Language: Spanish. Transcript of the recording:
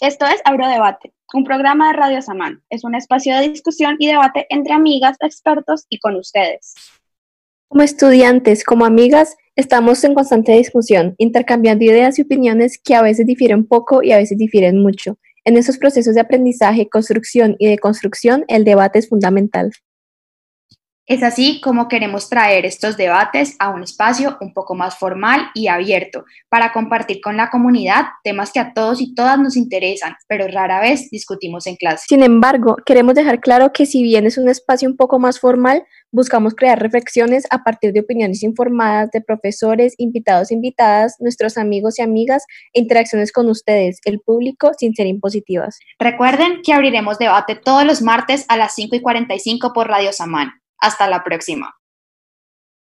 Esto es Debate, un programa de Radio Samán. Es un espacio de discusión y debate entre amigas, expertos y con ustedes. Como estudiantes, como amigas, estamos en constante discusión, intercambiando ideas y opiniones que a veces difieren poco y a veces difieren mucho. En esos procesos de aprendizaje, construcción y deconstrucción, el debate es fundamental. Es así como queremos traer estos debates a un espacio un poco más formal y abierto para compartir con la comunidad temas que a todos y todas nos interesan, pero rara vez discutimos en clase. Sin embargo, queremos dejar claro que si bien es un espacio un poco más formal, buscamos crear reflexiones a partir de opiniones informadas de profesores, invitados e invitadas, nuestros amigos y amigas e interacciones con ustedes, el público, sin ser impositivas. Recuerden que abriremos debate todos los martes a las 5 y 45 por Radio Samán. Hasta la próxima.